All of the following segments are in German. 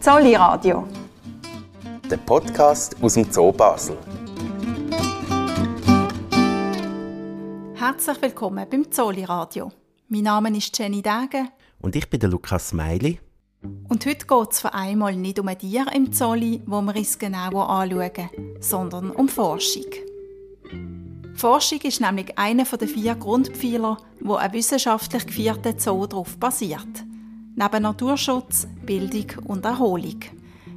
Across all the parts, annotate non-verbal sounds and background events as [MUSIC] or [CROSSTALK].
Zolli Radio. Der Podcast aus dem Zoo Basel. Herzlich willkommen beim Zolli Radio. Mein Name ist Jenny Degen. Und ich bin der Lukas Smiley. Und heute geht es für einmal nicht um ein Tier im Zolli, wo wir es genauer anschauen, sondern um Forschung. Forschung ist nämlich einer der vier Grundpfeiler, wo ein wissenschaftlich geführter Zoo darauf basiert. Neben Naturschutz, Bildung und Erholung.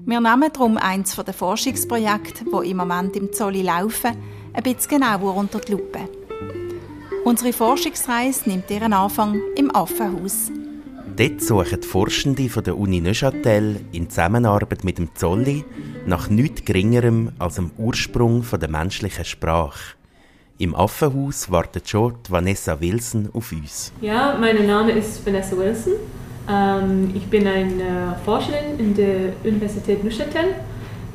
Wir nehmen darum eins der Forschungsprojekte, wo im Moment im Zolli laufen, ein bisschen genauer unter die Lupe. Unsere Forschungsreise nimmt ihren Anfang im Affenhaus. Dort suchen die Forschende von der Uni Neuchâtel in Zusammenarbeit mit dem Zolli nach nichts Geringerem als dem Ursprung der menschlichen Sprache. Im Affenhaus wartet schon Vanessa Wilson auf uns. Ja, mein Name ist Vanessa Wilson. Ähm, ich bin eine Forscherin in der Universität Neuchâtel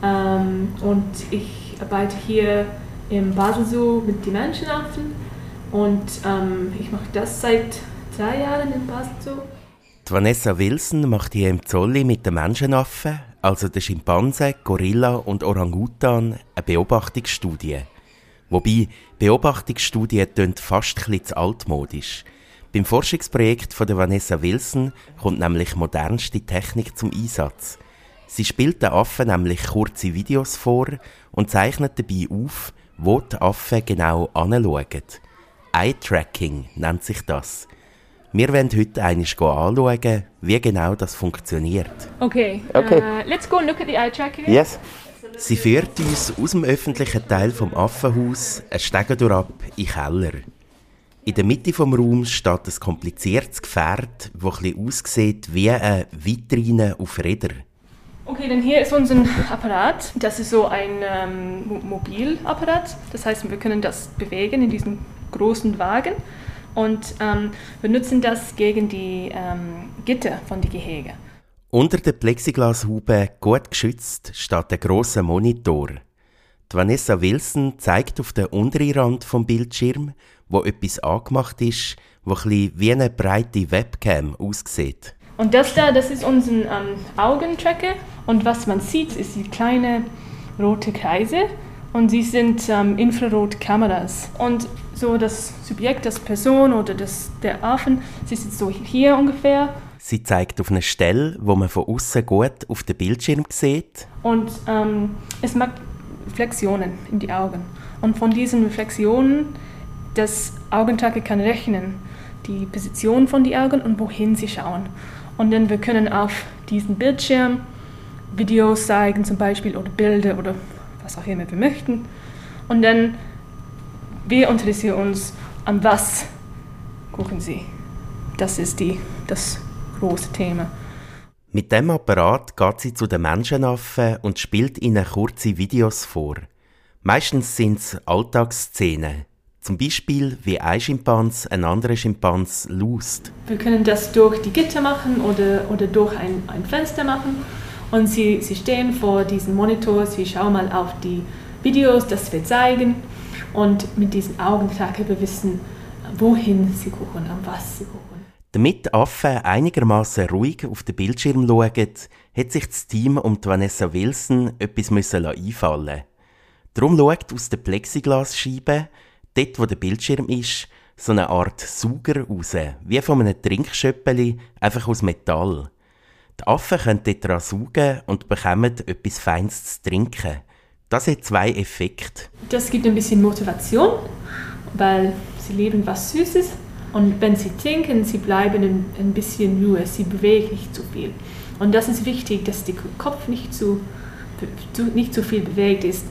ähm, und ich arbeite hier im Basel Zoo mit den Menschenaffen und ähm, ich mache das seit drei Jahren im Basel Zoo. Die Vanessa Wilson macht hier im Zolli mit den Menschenaffen, also den Schimpanse, Gorilla und Orangutan, eine Beobachtungsstudie. Wobei, Beobachtungsstudie tönt fast ein bisschen altmodisch. Beim Forschungsprojekt von der Vanessa Wilson kommt nämlich modernste Technik zum Einsatz. Sie spielt den Affen nämlich kurze Videos vor und zeichnet dabei auf, wo die Affen genau anschauen. Eye-Tracking nennt sich das. Wir wollen heute einmal anschauen, wie genau das funktioniert. Okay, okay. Uh, let's go and look at the eye tracking. Yes. Sie führt uns aus dem öffentlichen Teil vom Affenhaus ein Stegen durchab in den Keller. In der Mitte vom Raums steht ein kompliziertes Gefährt, das ein aussieht wie eine Vitrine auf Rädern. Okay, dann hier ist unser Apparat. Das ist so ein ähm, Mobilapparat. Das heißt, wir können das bewegen in diesem großen Wagen. Und ähm, wir nutzen das gegen die ähm, Gitter von den Gehege. Unter der Plexiglashaube, gut geschützt, steht ein grosser Monitor. Die Vanessa Wilson zeigt auf den unteren Rand vom Bildschirm, wo etwas angemacht ist, wo ein wie eine breite Webcam aussieht. Und das da, das ist unser ähm, Augentracker. Und was man sieht, ist die kleine rote Kreise. Und sie sind ähm, Infrarotkameras. Und so das Subjekt, das Person oder das, der Affen, sie sitzt so hier ungefähr. Sie zeigt auf eine Stelle, wo man von außen gut auf den Bildschirm sieht. Und ähm, es macht Reflexionen in die Augen. Und von diesen Reflexionen, das Augentracker kann rechnen, die Position von den Augen und wohin sie schauen. Und dann wir können auf diesen Bildschirm Videos zeigen zum Beispiel oder Bilder oder was auch immer wir möchten. Und dann wir interessieren uns an was gucken sie. Das ist die, das große Thema. Mit dem Apparat geht sie zu den Menschenaffen und spielt ihnen kurze Videos vor. Meistens sind es Alltagsszenen. Zum Beispiel, wie ein Schimpans einen anderen Schimpans lust. Wir können das durch die Gitter machen oder, oder durch ein, ein Fenster machen. Und sie, sie stehen vor diesem Monitor, sie schauen mal auf die Videos, das wir zeigen. Und mit diesen Augentracker wir wissen, wohin sie gucken, an was sie gucken. Damit Affen einigermaßen ruhig auf den Bildschirm schauen, hat sich das Team um Vanessa Wilson etwas einfallen Darum schaut aus der Plexiglasscheibe, dort wo der Bildschirm ist, so eine Art Sauger raus, wie von einem Trinkschöppeli, einfach aus Metall. Die Affen können dort dran saugen und bekommen etwas Feines zu trinken. Das hat zwei Effekte. Das gibt ein bisschen Motivation, weil sie lieben was Süßes und wenn sie trinken, sie bleiben ein, ein bisschen Ruhe, sie bewegen nicht zu viel. Und das ist wichtig, dass der Kopf nicht zu, zu nicht zu viel bewegt ist.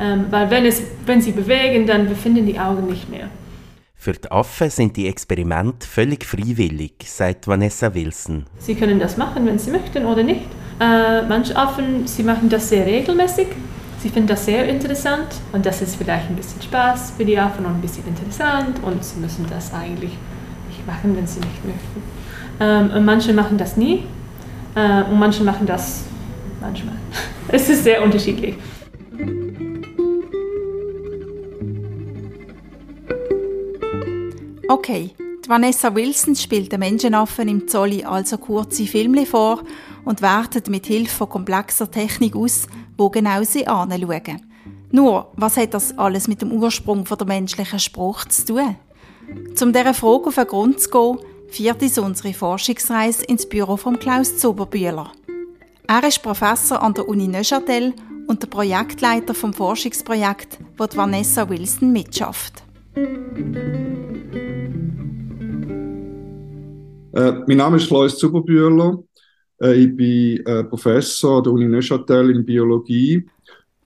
Ähm, weil wenn, es, wenn sie bewegen, dann befinden die Augen nicht mehr. Für die Affen sind die Experimente völlig freiwillig, sagt Vanessa Wilson. Sie können das machen, wenn sie möchten oder nicht. Äh, manche Affen, sie machen das sehr regelmäßig. Sie finden das sehr interessant und das ist vielleicht ein bisschen Spaß für die Affen und ein bisschen interessant und sie müssen das eigentlich machen, wenn sie nicht möchten. Ähm, und manche machen das nie äh, und manche machen das manchmal. [LAUGHS] es ist sehr unterschiedlich. Okay, Die Vanessa Wilson spielt den Menschenaffen im Zolli also kurze Filme vor und wertet mit Hilfe von komplexer Technik aus, wo genau sie anschauen. Nur, was hat das alles mit dem Ursprung der menschlichen Sprache zu tun? Um dieser Frage auf den Grund zu gehen, führt uns unsere Forschungsreise ins Büro von Klaus Zuberbühler. Er ist Professor an der Uni Neuchâtel und der Projektleiter vom Forschungsprojekt, wo Vanessa Wilson mitschafft. Äh, mein Name ist Klaus Zuberbühler. Äh, ich bin äh, Professor an der Uni Neuchâtel in Biologie.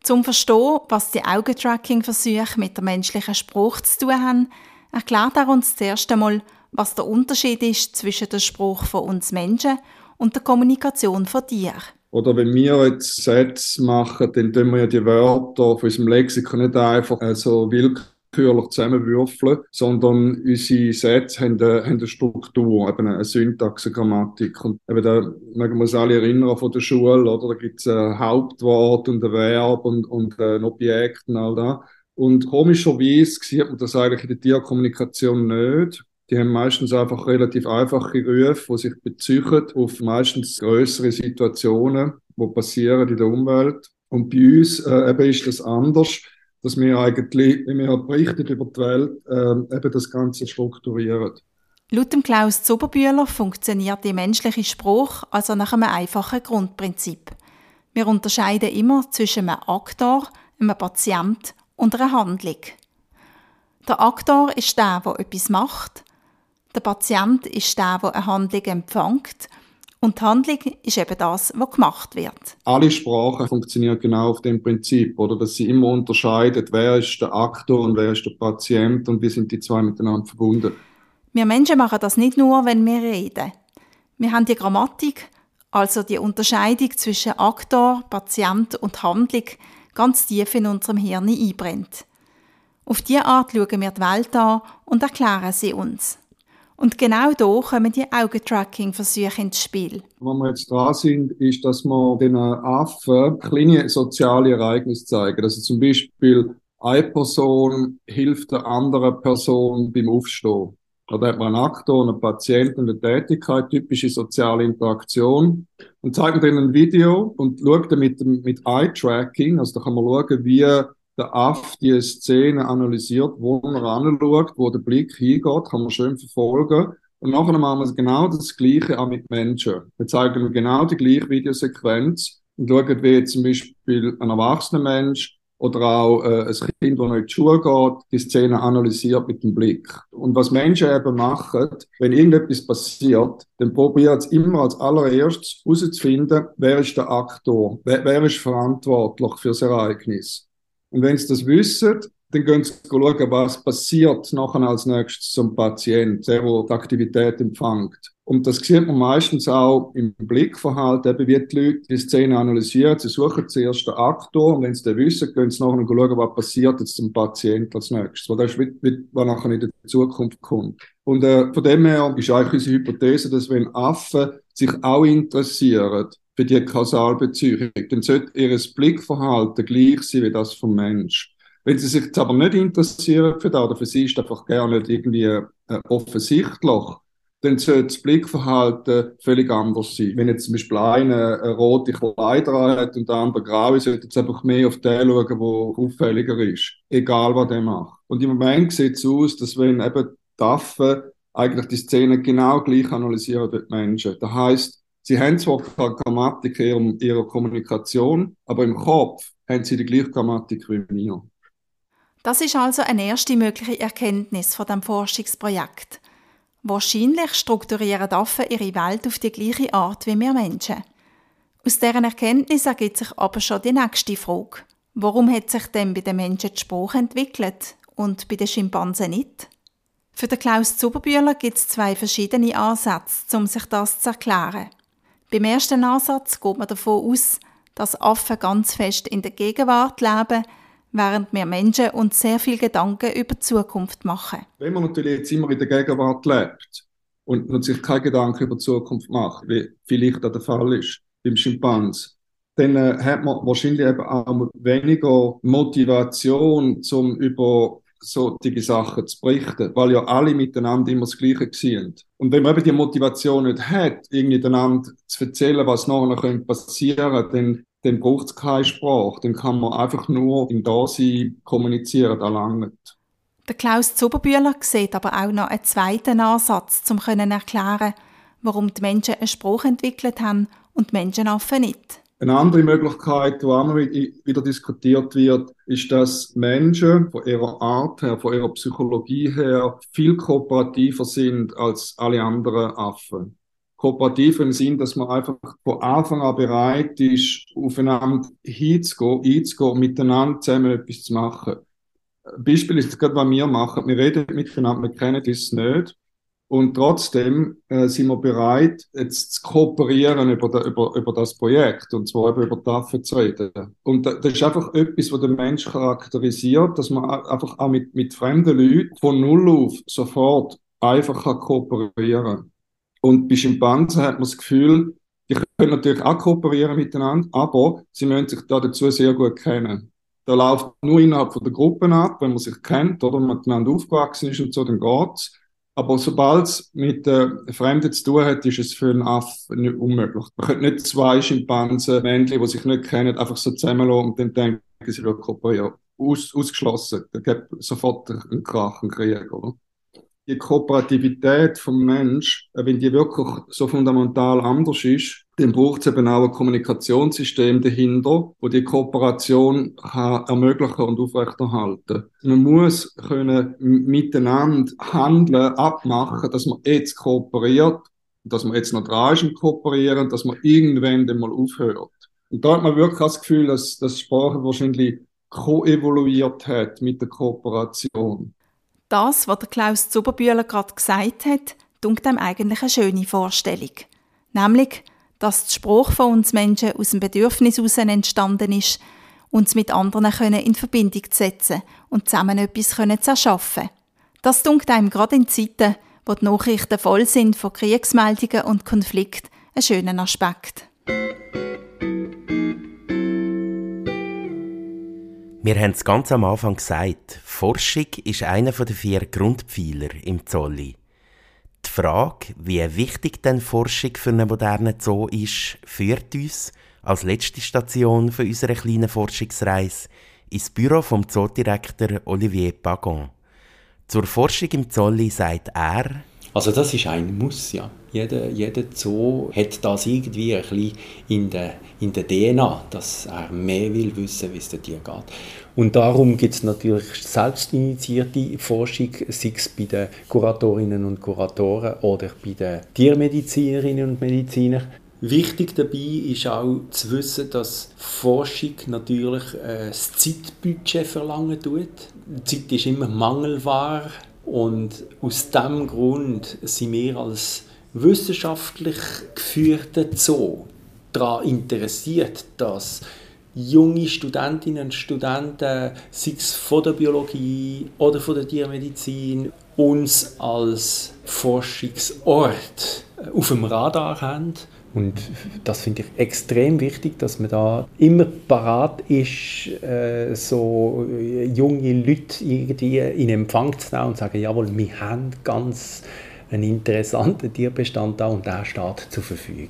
Zum Verstehen, was die Augentracking-Versuche mit der menschlichen Sprache zu tun haben, erklärt er uns zuerst einmal, was der Unterschied ist zwischen dem Spruch von uns Menschen und der Kommunikation von Tieren. Oder wenn wir jetzt Sätze machen, dann tun wir ja die Wörter von unserem Lexikon nicht einfach so willkürlich willkürlich zusammenwürfeln, sondern unsere Sätze haben eine, haben eine Struktur, eben eine Syntax, eine Grammatik. Und eben da mögen wir uns alle erinnern von der Schule, oder? Da gibt es ein Hauptwort und ein Verb und, und ein Objekt und all das. Und komischerweise sieht man das eigentlich in der Tierkommunikation nicht. Die haben meistens einfach relativ einfache Rufe, die sich beziehen auf meistens größere Situationen, die passieren in der Umwelt. Und bei uns äh, eben ist das anders dass wir eigentlich, wenn wir berichten über die Welt, äh, eben das Ganze strukturieren. Laut dem Klaus Zuberbühler funktioniert die menschliche Sprache also nach einem einfachen Grundprinzip. Wir unterscheiden immer zwischen einem Aktor, einem Patient und einer Handlung. Der Aktor ist der, der etwas macht. Der Patient ist der, der eine Handlung empfängt und die Handlung ist eben das, was gemacht wird. Alle Sprachen funktionieren genau auf dem Prinzip, oder? Dass sie immer unterscheiden, wer ist der Aktor und wer ist der Patient und wie sind die zwei miteinander verbunden. Wir Menschen machen das nicht nur, wenn wir reden. Wir haben die Grammatik, also die Unterscheidung zwischen Aktor, Patient und Handlung, ganz tief in unserem Hirn einbrennt. Auf diese Art schauen wir die Welt an und erklären sie uns. Und genau da kommen die Augentracking-Versuche ins Spiel. Wo wir jetzt dran sind, ist, dass wir den Affen kleine soziale Ereignisse zeigen. Also zum Beispiel, eine Person hilft der anderen Person beim Aufstehen. Da hat man einen Aktor, einen Patienten, eine Tätigkeit, typische soziale Interaktion. Und zeigt ihnen ein Video und schaut dann mit, mit Eye-Tracking, also da kann man schauen, wie der Aff die Szene analysiert, wo er anschaut, wo der Blick hingeht, kann man schön verfolgen. Und nachher machen wir genau das Gleiche auch mit Menschen. Wir zeigen genau die gleiche Videosequenz und schauen, wie zum Beispiel ein erwachsener Mensch oder auch äh, ein Kind, das in die Schule geht, die Szene analysiert mit dem Blick. Und was Menschen eben machen, wenn irgendetwas passiert, dann probieren sie immer als allererstes herauszufinden, wer ist der Aktor, wer, wer ist verantwortlich für das Ereignis. Und wenn sie das wissen, dann gehen sie schauen, was passiert nachher als nächstes zum Patient, der, der die Aktivität empfängt. Und das sieht man meistens auch im Blickverhalten, eben wie die Leute die Szene analysieren. Sie suchen zuerst den Aktor und wenn sie den wissen, gehen sie nachher schauen, was passiert jetzt zum Patient als nächstes. Was, das ist, wie, was nachher in der Zukunft kommt. Und äh, von dem her ist eigentlich unsere Hypothese, dass wenn Affen sich auch interessieren für die Kausalbeziehung, dann sollte ihr Blickverhalten gleich sein wie das vom Mensch. Wenn sie sich jetzt aber nicht interessieren für das, oder für sie ist einfach nicht irgendwie äh, offensichtlich, dann sollte das Blickverhalten völlig anders sein. Wenn jetzt zum Beispiel einer eine rote Kleider hat und der andere graue, sollte jetzt einfach mehr auf den schauen, der auffälliger ist. Egal, was der macht. Und im Moment sieht es aus, dass wenn eben die Affen eigentlich die Szene genau gleich analysieren wie die Menschen. Das heißt, Sie haben zwar keine Grammatik in ihrer Kommunikation, aber im Kopf haben sie die gleiche Grammatik wie mir. Das ist also eine erste mögliche Erkenntnis von dem Forschungsprojekt. Wahrscheinlich strukturieren Affen ihre Welt auf die gleiche Art wie wir Menschen. Aus deren Erkenntnis ergibt sich aber schon die nächste Frage. Warum hat sich denn bei den Menschen die Sprache entwickelt und bei den Schimpansen nicht? Für den Klaus Zuberbühler gibt es zwei verschiedene Ansätze, um sich das zu erklären. Beim ersten Ansatz geht man davon aus, dass Affen ganz fest in der Gegenwart leben, während wir Menschen uns sehr viel Gedanken über die Zukunft machen. Wenn man natürlich jetzt immer in der Gegenwart lebt und sich keine Gedanken über die Zukunft macht, wie vielleicht der Fall ist beim Schimpans, dann äh, hat man wahrscheinlich eben auch weniger Motivation, um über solche Sachen zu berichten, weil ja alle miteinander immer das Gleiche sind. Und wenn man eben die Motivation nicht hat, irgendwie einander zu erzählen, was nachher passieren könnte, dann, dann braucht es keine Sprache. Dann kann man einfach nur im Dasein kommunizieren, da langt. Der Klaus Zuberbühler sieht aber auch noch einen zweiten Ansatz, um zu erklären, warum die Menschen einen Spruch entwickelt haben und die Menschenaffen nicht. Eine andere Möglichkeit, die auch noch wieder diskutiert wird, ist, dass Menschen von ihrer Art her, von ihrer Psychologie her viel kooperativer sind als alle anderen Affen. Kooperativ im Sinn, dass man einfach von Anfang an bereit ist, aufeinander hinzugehen, einzugehen, miteinander zusammen etwas zu machen. Beispiel ist gerade, was wir machen. Wir reden miteinander, wir kennen das nicht. Und trotzdem äh, sind wir bereit, jetzt zu kooperieren über, da, über, über das Projekt und zwar eben über Waffen zu reden. Und das ist einfach etwas, was den Mensch charakterisiert, dass man einfach auch mit, mit fremden Leuten von Null auf sofort einfach kann kooperieren Und bei Schimpansen hat man das Gefühl, die können natürlich auch kooperieren miteinander, aber sie müssen sich da dazu sehr gut kennen. Da läuft nur innerhalb von der Gruppen ab, wenn man sich kennt oder miteinander aufgewachsen ist und so, dann geht's. Aber sobald es mit äh, Fremden zu tun hat, ist es für einen Aff nicht unmöglich. Man könnte nicht zwei Schimpansen, Männchen, die sich nicht kennen, einfach so zusammenlassen und dann denken, sie würden kooperieren. Aus, ausgeschlossen. Da gibt sofort einen Krach, einen Krieg, oder? Die Kooperativität vom Mensch, äh, wenn die wirklich so fundamental anders ist, dann braucht es eben auch ein Kommunikationssystem dahinter, wo die Kooperation kann ermöglichen und aufrechterhalten. Man muss können miteinander handeln, abmachen, dass man jetzt kooperiert, dass man jetzt noch dran ist im Kooperieren, dass man irgendwann dann mal aufhört. Und da hat man wirklich das Gefühl, dass, dass Sprache wahrscheinlich koevoluiert hat mit der Kooperation. Das, was der Klaus Zuberbühler gerade gesagt hat, dunkt einem eigentlich eine schöne Vorstellung. Nämlich, dass der Spruch von uns Menschen aus dem Bedürfnis heraus entstanden ist, uns mit anderen in Verbindung zu setzen und zusammen etwas zu erschaffen. Das dunkt einem gerade in Zeiten, wo die Nachrichten voll sind von Kriegsmeldungen und Konflikten, einen schönen Aspekt. Wir haben es ganz am Anfang gesagt, Forschung ist einer der vier Grundpfeiler im Zolli. Die Frage, wie wichtig denn Forschung für einen modernen Zoo ist, führt uns als letzte Station für unsere kleinen Forschungsreise ins Büro vom Zoodirektor Olivier Pagon. Zur Forschung im Zolli sagt er, also das ist ein Muss, ja. Jeder, jeder Zoo hat das irgendwie ein bisschen in der, in der DNA, dass er mehr will wissen, wie es den Tieren geht. Und darum gibt es natürlich selbstinitiierte Forschung, sei es bei den Kuratorinnen und Kuratoren oder bei den Tiermedizinerinnen und Medizinern. Wichtig dabei ist auch zu wissen, dass Forschung natürlich äh, das Zeitbudget verlangen tut. Die Zeit ist immer mangelbar und aus diesem Grund sind wir als wissenschaftlich geführter Zoo daran interessiert, dass junge Studentinnen und Studenten, sei es von der Biologie oder von der Tiermedizin, uns als Forschungsort auf dem Radar haben. Und das finde ich extrem wichtig, dass man da immer parat ist, äh, so junge Leute irgendwie in Empfang zu nehmen und zu sagen, jawohl, wir haben ganz einen interessanten Tierbestand da und der steht zur Verfügung.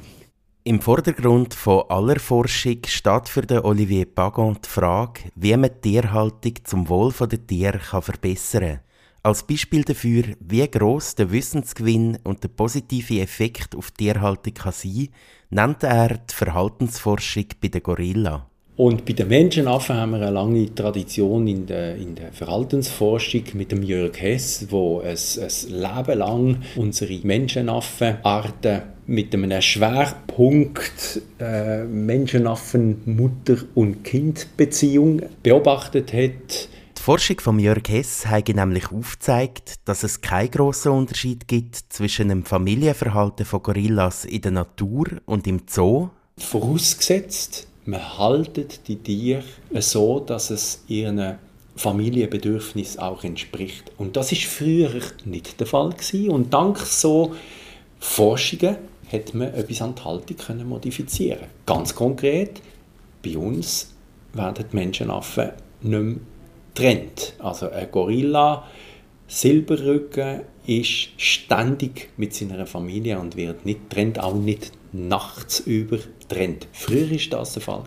Im Vordergrund von aller Forschung steht für den Olivier Pagon die Frage, wie man die Tierhaltung zum Wohl der Tiere verbessern kann. Als Beispiel dafür, wie groß der Wissensgewinn und der positive Effekt auf die Tierhaltung kann sein, nennt er die Verhaltensforschung bei den Gorilla. Und bei den Menschenaffen haben wir eine lange Tradition in der, in der Verhaltensforschung mit dem Jörg Hess, wo es ein Leben lang unsere Menschenaffenarten mit einem Schwerpunkt äh, Menschenaffen Mutter- und Kindbeziehung beobachtet hat. Forschung von Jörg Hess hat nämlich aufgezeigt, dass es keinen grossen Unterschied gibt zwischen dem Familienverhalten von Gorillas in der Natur und im Zoo. Vorausgesetzt, man haltet die Tiere so, dass es ihren Familienbedürfnis auch entspricht. Und das ist früher nicht der Fall gewesen. Und dank so Forschungen hat man etwas an die Haltung können modifizieren. Ganz konkret, bei uns werden die Menschenaffen nicht mehr trennt. Also ein Gorilla, Silberrücken, ist ständig mit seiner Familie und wird nicht trennt, auch nicht nachts über trennt. Früher war das der Fall.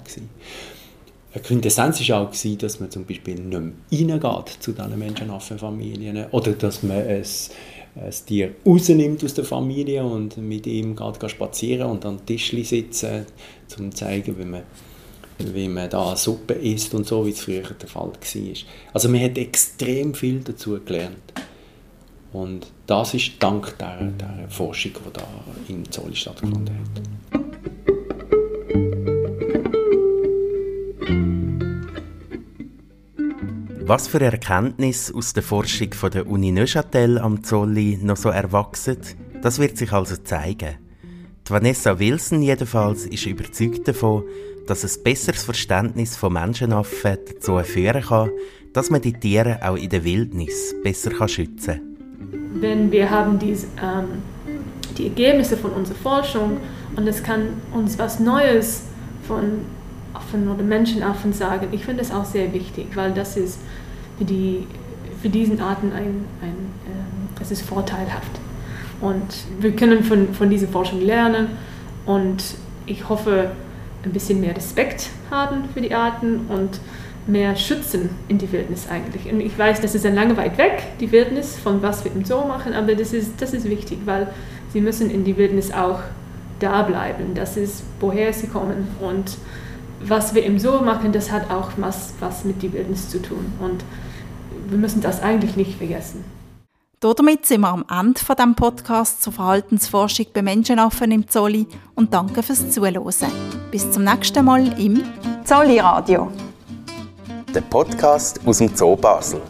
Eine Quintessenz war auch, dass man zum Beispiel nicht mehr reingeht zu diesen Menschenaffenfamilien oder dass man es das Tier rausnimmt aus der Familie und mit ihm geht, spazieren und an Tisch sitzen, um zu zeigen, wie man, wie man da Suppe isst und so, wie es früher der Fall war. Also man hat extrem viel dazu gelernt. Und das ist dank der, der Forschung, die da in Zolli stattgefunden hat. Was für Erkenntnisse aus der Forschung von der Uni Neuchâtel am Zolli noch so erwachsen, das wird sich also zeigen. Die Vanessa Wilson jedenfalls ist überzeugt davon, dass ein besseres Verständnis von Menschenaffen dazu führen kann, dass man die Tiere auch in der Wildnis besser schützen kann. Wenn wir haben dies, ähm, die Ergebnisse von unserer Forschung und es kann uns was Neues von Affen oder Menschenaffen sagen. Ich finde das auch sehr wichtig, weil das ist für, die, für diesen Arten ein, ein äh, es ist vorteilhaft. Und wir können von, von dieser Forschung lernen und ich hoffe, ein bisschen mehr Respekt haben für die Arten und mehr schützen in die Wildnis eigentlich. Und ich weiß, das ist ein lange weit weg, die Wildnis, von was wir im Zoo machen, aber das ist, das ist wichtig, weil sie müssen in die Wildnis auch da bleiben. Das ist, woher sie kommen. Und was wir im Zoo machen, das hat auch was, was mit der Wildnis zu tun. Und wir müssen das eigentlich nicht vergessen. Damit sind wir am Ende von dem Podcast zur Verhaltensforschung bei Menschenaffen im Zolli und danke fürs Zuhören. Bis zum nächsten Mal im Zolli Radio. Der Podcast aus dem Zoo Basel.